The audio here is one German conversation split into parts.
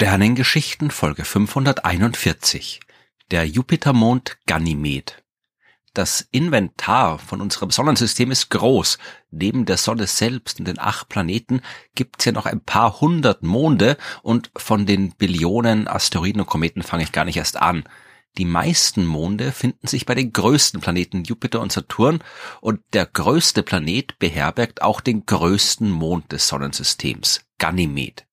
Sternengeschichten Folge 541 Der Jupitermond Ganymed Das Inventar von unserem Sonnensystem ist groß. Neben der Sonne selbst und den acht Planeten gibt's ja noch ein paar hundert Monde und von den Billionen Asteroiden und Kometen fange ich gar nicht erst an. Die meisten Monde finden sich bei den größten Planeten Jupiter und Saturn und der größte Planet beherbergt auch den größten Mond des Sonnensystems, Ganymed.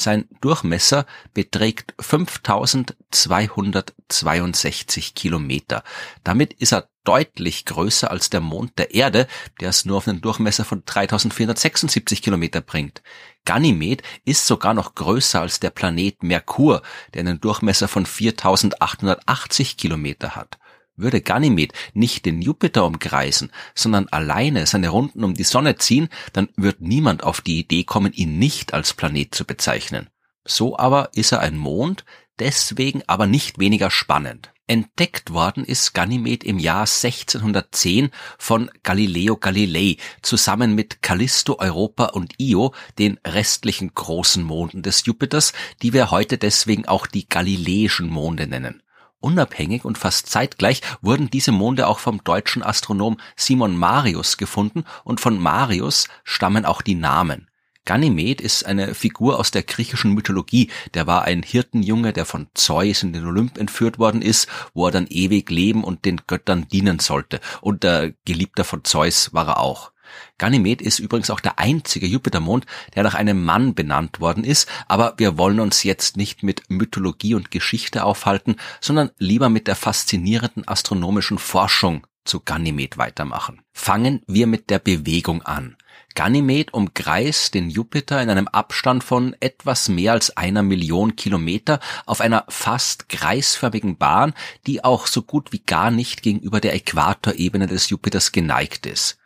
Sein Durchmesser beträgt 5262 Kilometer. Damit ist er deutlich größer als der Mond der Erde, der es nur auf einen Durchmesser von 3476 Kilometer bringt. Ganymed ist sogar noch größer als der Planet Merkur, der einen Durchmesser von 4880 Kilometer hat. Würde Ganymed nicht den Jupiter umkreisen, sondern alleine seine Runden um die Sonne ziehen, dann wird niemand auf die Idee kommen, ihn nicht als Planet zu bezeichnen. So aber ist er ein Mond, deswegen aber nicht weniger spannend. Entdeckt worden ist Ganymed im Jahr 1610 von Galileo Galilei zusammen mit Callisto, Europa und Io, den restlichen großen Monden des Jupiters, die wir heute deswegen auch die galileischen Monde nennen. Unabhängig und fast zeitgleich wurden diese Monde auch vom deutschen Astronom Simon Marius gefunden und von Marius stammen auch die Namen. Ganymed ist eine Figur aus der griechischen Mythologie. Der war ein Hirtenjunge, der von Zeus in den Olymp entführt worden ist, wo er dann ewig leben und den Göttern dienen sollte. Und der Geliebter von Zeus war er auch. Ganymed ist übrigens auch der einzige Jupitermond, der nach einem Mann benannt worden ist, aber wir wollen uns jetzt nicht mit Mythologie und Geschichte aufhalten, sondern lieber mit der faszinierenden astronomischen Forschung zu Ganymed weitermachen. Fangen wir mit der Bewegung an. Ganymed umkreist den Jupiter in einem Abstand von etwas mehr als einer Million Kilometer auf einer fast kreisförmigen Bahn, die auch so gut wie gar nicht gegenüber der Äquatorebene des Jupiters geneigt ist.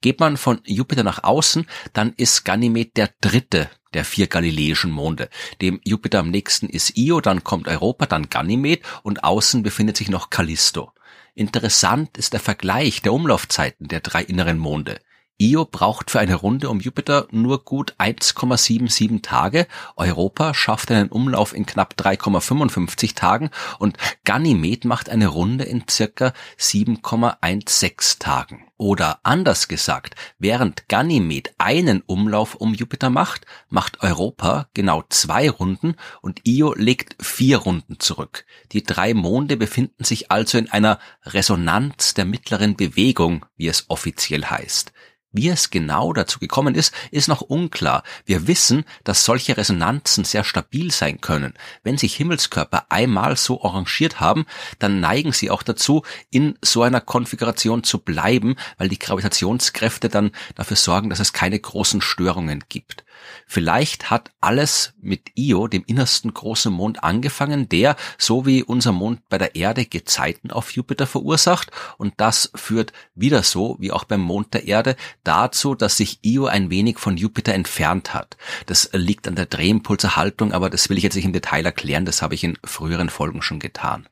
Geht man von Jupiter nach außen, dann ist Ganymed der dritte der vier galileischen Monde. Dem Jupiter am nächsten ist Io, dann kommt Europa, dann Ganymed und außen befindet sich noch Callisto. Interessant ist der Vergleich der Umlaufzeiten der drei inneren Monde. Io braucht für eine Runde um Jupiter nur gut 1,77 Tage, Europa schafft einen Umlauf in knapp 3,55 Tagen und Ganymed macht eine Runde in circa 7,16 Tagen. Oder anders gesagt, während Ganymed einen Umlauf um Jupiter macht, macht Europa genau zwei Runden und Io legt vier Runden zurück. Die drei Monde befinden sich also in einer Resonanz der mittleren Bewegung, wie es offiziell heißt. Wie es genau dazu gekommen ist, ist noch unklar. Wir wissen, dass solche Resonanzen sehr stabil sein können. Wenn sich Himmelskörper einmal so arrangiert haben, dann neigen sie auch dazu, in so einer Konfiguration zu bleiben, weil die Gravitationskräfte dann dafür sorgen, dass es keine großen Störungen gibt. Vielleicht hat alles mit Io, dem innersten großen Mond, angefangen, der, so wie unser Mond bei der Erde, Gezeiten auf Jupiter verursacht. Und das führt wieder so, wie auch beim Mond der Erde, dazu, dass sich Io ein wenig von Jupiter entfernt hat. Das liegt an der Drehimpulserhaltung, aber das will ich jetzt nicht im Detail erklären, das habe ich in früheren Folgen schon getan.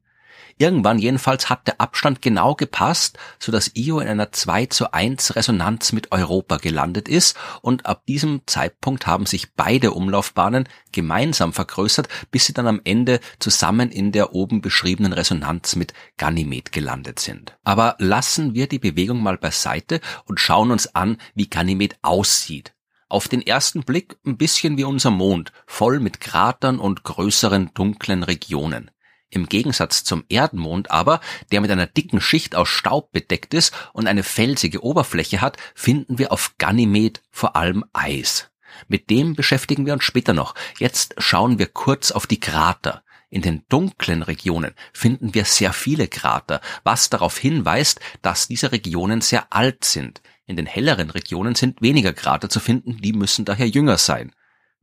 Irgendwann jedenfalls hat der Abstand genau gepasst, so dass Io in einer 2 zu 1 Resonanz mit Europa gelandet ist und ab diesem Zeitpunkt haben sich beide Umlaufbahnen gemeinsam vergrößert, bis sie dann am Ende zusammen in der oben beschriebenen Resonanz mit Ganymed gelandet sind. Aber lassen wir die Bewegung mal beiseite und schauen uns an, wie Ganymed aussieht. Auf den ersten Blick ein bisschen wie unser Mond, voll mit Kratern und größeren dunklen Regionen. Im Gegensatz zum Erdenmond aber, der mit einer dicken Schicht aus Staub bedeckt ist und eine felsige Oberfläche hat, finden wir auf Ganymed vor allem Eis. Mit dem beschäftigen wir uns später noch. Jetzt schauen wir kurz auf die Krater. In den dunklen Regionen finden wir sehr viele Krater, was darauf hinweist, dass diese Regionen sehr alt sind. In den helleren Regionen sind weniger Krater zu finden, die müssen daher jünger sein.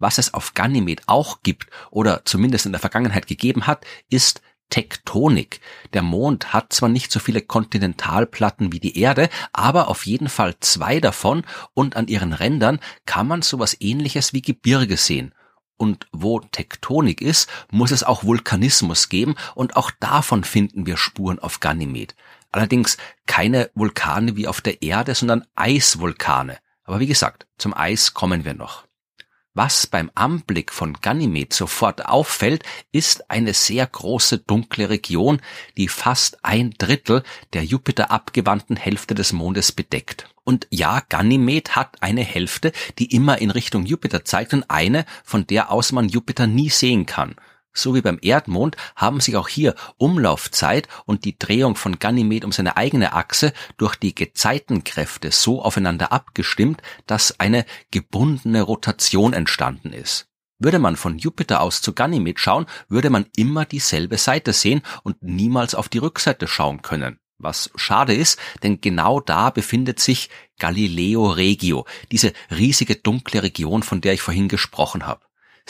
Was es auf Ganymed auch gibt oder zumindest in der Vergangenheit gegeben hat, ist Tektonik. Der Mond hat zwar nicht so viele Kontinentalplatten wie die Erde, aber auf jeden Fall zwei davon und an ihren Rändern kann man sowas ähnliches wie Gebirge sehen. Und wo Tektonik ist, muss es auch Vulkanismus geben und auch davon finden wir Spuren auf Ganymed. Allerdings keine Vulkane wie auf der Erde, sondern Eisvulkane. Aber wie gesagt, zum Eis kommen wir noch. Was beim Anblick von Ganymed sofort auffällt, ist eine sehr große dunkle Region, die fast ein Drittel der Jupiter abgewandten Hälfte des Mondes bedeckt. Und ja, Ganymed hat eine Hälfte, die immer in Richtung Jupiter zeigt und eine, von der aus man Jupiter nie sehen kann. So wie beim Erdmond haben sich auch hier Umlaufzeit und die Drehung von Ganymed um seine eigene Achse durch die Gezeitenkräfte so aufeinander abgestimmt, dass eine gebundene Rotation entstanden ist. Würde man von Jupiter aus zu Ganymed schauen, würde man immer dieselbe Seite sehen und niemals auf die Rückseite schauen können. Was schade ist, denn genau da befindet sich Galileo Regio, diese riesige dunkle Region, von der ich vorhin gesprochen habe.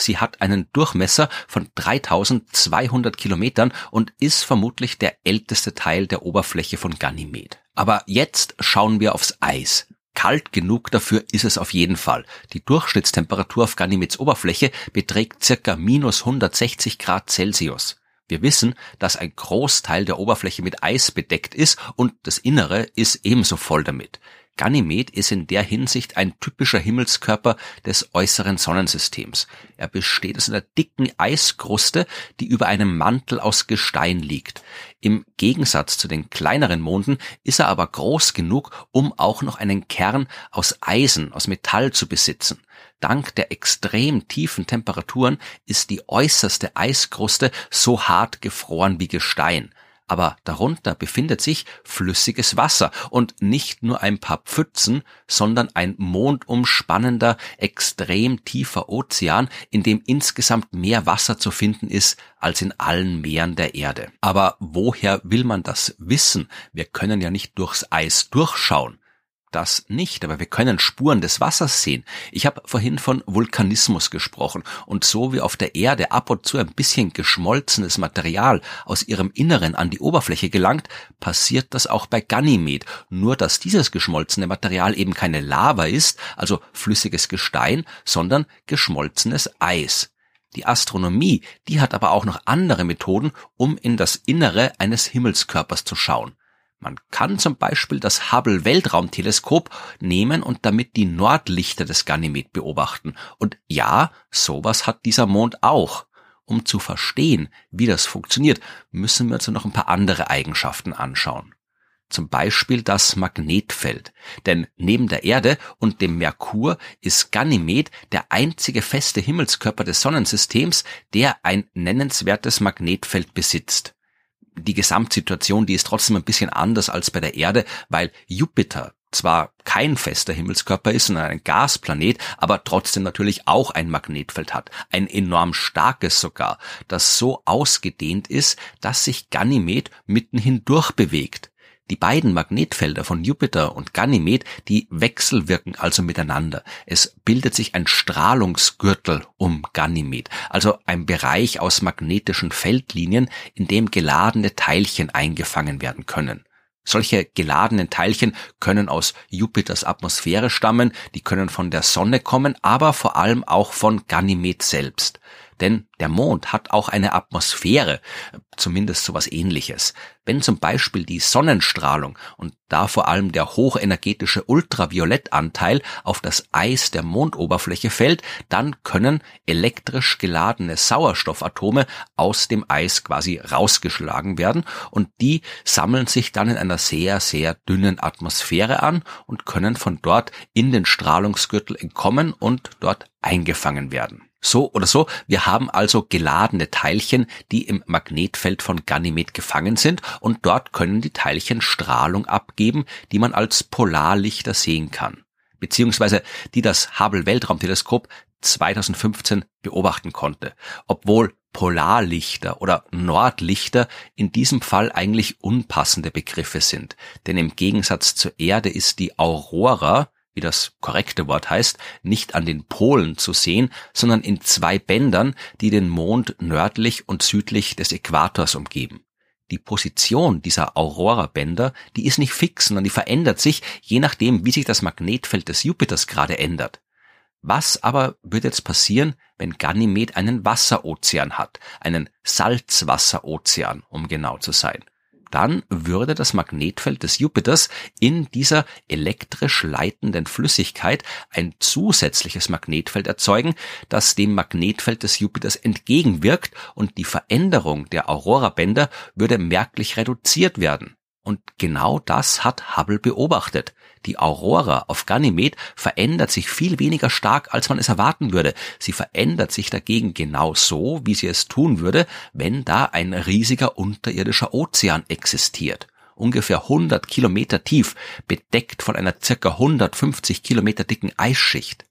Sie hat einen Durchmesser von 3200 Kilometern und ist vermutlich der älteste Teil der Oberfläche von Ganymed. Aber jetzt schauen wir aufs Eis. Kalt genug dafür ist es auf jeden Fall. Die Durchschnittstemperatur auf Ganymeds Oberfläche beträgt circa minus 160 Grad Celsius. Wir wissen, dass ein Großteil der Oberfläche mit Eis bedeckt ist und das Innere ist ebenso voll damit. Ganymed ist in der Hinsicht ein typischer Himmelskörper des äußeren Sonnensystems. Er besteht aus einer dicken Eiskruste, die über einem Mantel aus Gestein liegt. Im Gegensatz zu den kleineren Monden ist er aber groß genug, um auch noch einen Kern aus Eisen, aus Metall zu besitzen. Dank der extrem tiefen Temperaturen ist die äußerste Eiskruste so hart gefroren wie Gestein aber darunter befindet sich flüssiges Wasser und nicht nur ein paar Pfützen, sondern ein mondumspannender, extrem tiefer Ozean, in dem insgesamt mehr Wasser zu finden ist als in allen Meeren der Erde. Aber woher will man das wissen? Wir können ja nicht durchs Eis durchschauen das nicht, aber wir können Spuren des Wassers sehen. Ich habe vorhin von Vulkanismus gesprochen und so wie auf der Erde ab und zu ein bisschen geschmolzenes Material aus ihrem Inneren an die Oberfläche gelangt, passiert das auch bei Ganymed, nur dass dieses geschmolzene Material eben keine Lava ist, also flüssiges Gestein, sondern geschmolzenes Eis. Die Astronomie, die hat aber auch noch andere Methoden, um in das Innere eines Himmelskörpers zu schauen. Man kann zum Beispiel das Hubble Weltraumteleskop nehmen und damit die Nordlichter des Ganymed beobachten. Und ja, sowas hat dieser Mond auch. Um zu verstehen, wie das funktioniert, müssen wir uns noch ein paar andere Eigenschaften anschauen. Zum Beispiel das Magnetfeld. Denn neben der Erde und dem Merkur ist Ganymed der einzige feste Himmelskörper des Sonnensystems, der ein nennenswertes Magnetfeld besitzt die Gesamtsituation, die ist trotzdem ein bisschen anders als bei der Erde, weil Jupiter zwar kein fester Himmelskörper ist, sondern ein Gasplanet, aber trotzdem natürlich auch ein Magnetfeld hat, ein enorm starkes sogar, das so ausgedehnt ist, dass sich Ganymed mitten hindurch bewegt. Die beiden Magnetfelder von Jupiter und Ganymed, die wechselwirken also miteinander. Es bildet sich ein Strahlungsgürtel um Ganymed, also ein Bereich aus magnetischen Feldlinien, in dem geladene Teilchen eingefangen werden können. Solche geladenen Teilchen können aus Jupiters Atmosphäre stammen, die können von der Sonne kommen, aber vor allem auch von Ganymed selbst. Denn der Mond hat auch eine Atmosphäre, zumindest sowas ähnliches. Wenn zum Beispiel die Sonnenstrahlung und da vor allem der hochenergetische Ultraviolettanteil auf das Eis der Mondoberfläche fällt, dann können elektrisch geladene Sauerstoffatome aus dem Eis quasi rausgeschlagen werden und die sammeln sich dann in einer sehr, sehr dünnen Atmosphäre an und können von dort in den Strahlungsgürtel entkommen und dort eingefangen werden. So oder so, wir haben also geladene Teilchen, die im Magnetfeld von Ganymed gefangen sind und dort können die Teilchen Strahlung abgeben, die man als Polarlichter sehen kann, beziehungsweise die das Hubble Weltraumteleskop 2015 beobachten konnte, obwohl Polarlichter oder Nordlichter in diesem Fall eigentlich unpassende Begriffe sind, denn im Gegensatz zur Erde ist die Aurora wie das korrekte Wort heißt, nicht an den Polen zu sehen, sondern in zwei Bändern, die den Mond nördlich und südlich des Äquators umgeben. Die Position dieser Aurora-Bänder, die ist nicht fix, sondern die verändert sich, je nachdem, wie sich das Magnetfeld des Jupiters gerade ändert. Was aber wird jetzt passieren, wenn Ganymed einen Wasserozean hat, einen Salzwasserozean, um genau zu sein? Dann würde das Magnetfeld des Jupiters in dieser elektrisch leitenden Flüssigkeit ein zusätzliches Magnetfeld erzeugen, das dem Magnetfeld des Jupiters entgegenwirkt und die Veränderung der Aurorabänder würde merklich reduziert werden. Und genau das hat Hubble beobachtet. Die Aurora auf Ganymed verändert sich viel weniger stark, als man es erwarten würde. Sie verändert sich dagegen genau so, wie sie es tun würde, wenn da ein riesiger unterirdischer Ozean existiert. Ungefähr 100 Kilometer tief, bedeckt von einer circa 150 Kilometer dicken Eisschicht.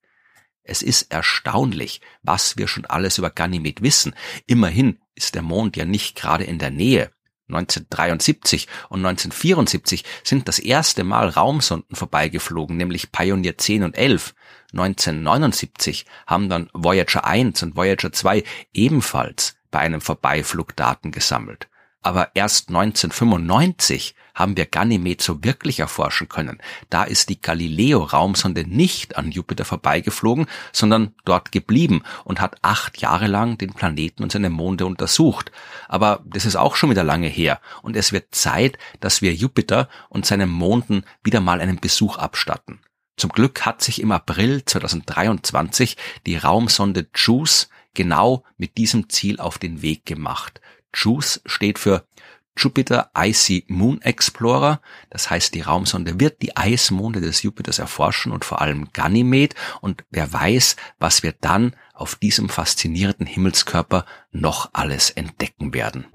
Es ist erstaunlich, was wir schon alles über Ganymed wissen. Immerhin ist der Mond ja nicht gerade in der Nähe. 1973 und 1974 sind das erste Mal Raumsonden vorbeigeflogen, nämlich Pioneer 10 und 11. 1979 haben dann Voyager 1 und Voyager 2 ebenfalls bei einem Vorbeiflug Daten gesammelt. Aber erst 1995 haben wir Ganymed so wirklich erforschen können. Da ist die Galileo-Raumsonde nicht an Jupiter vorbeigeflogen, sondern dort geblieben und hat acht Jahre lang den Planeten und seine Monde untersucht. Aber das ist auch schon wieder lange her und es wird Zeit, dass wir Jupiter und seinen Monden wieder mal einen Besuch abstatten. Zum Glück hat sich im April 2023 die Raumsonde JUICE genau mit diesem Ziel auf den Weg gemacht. JUICE steht für Jupiter Icy Moon Explorer. Das heißt, die Raumsonde wird die Eismonde des Jupiters erforschen und vor allem Ganymed. Und wer weiß, was wir dann auf diesem faszinierenden Himmelskörper noch alles entdecken werden.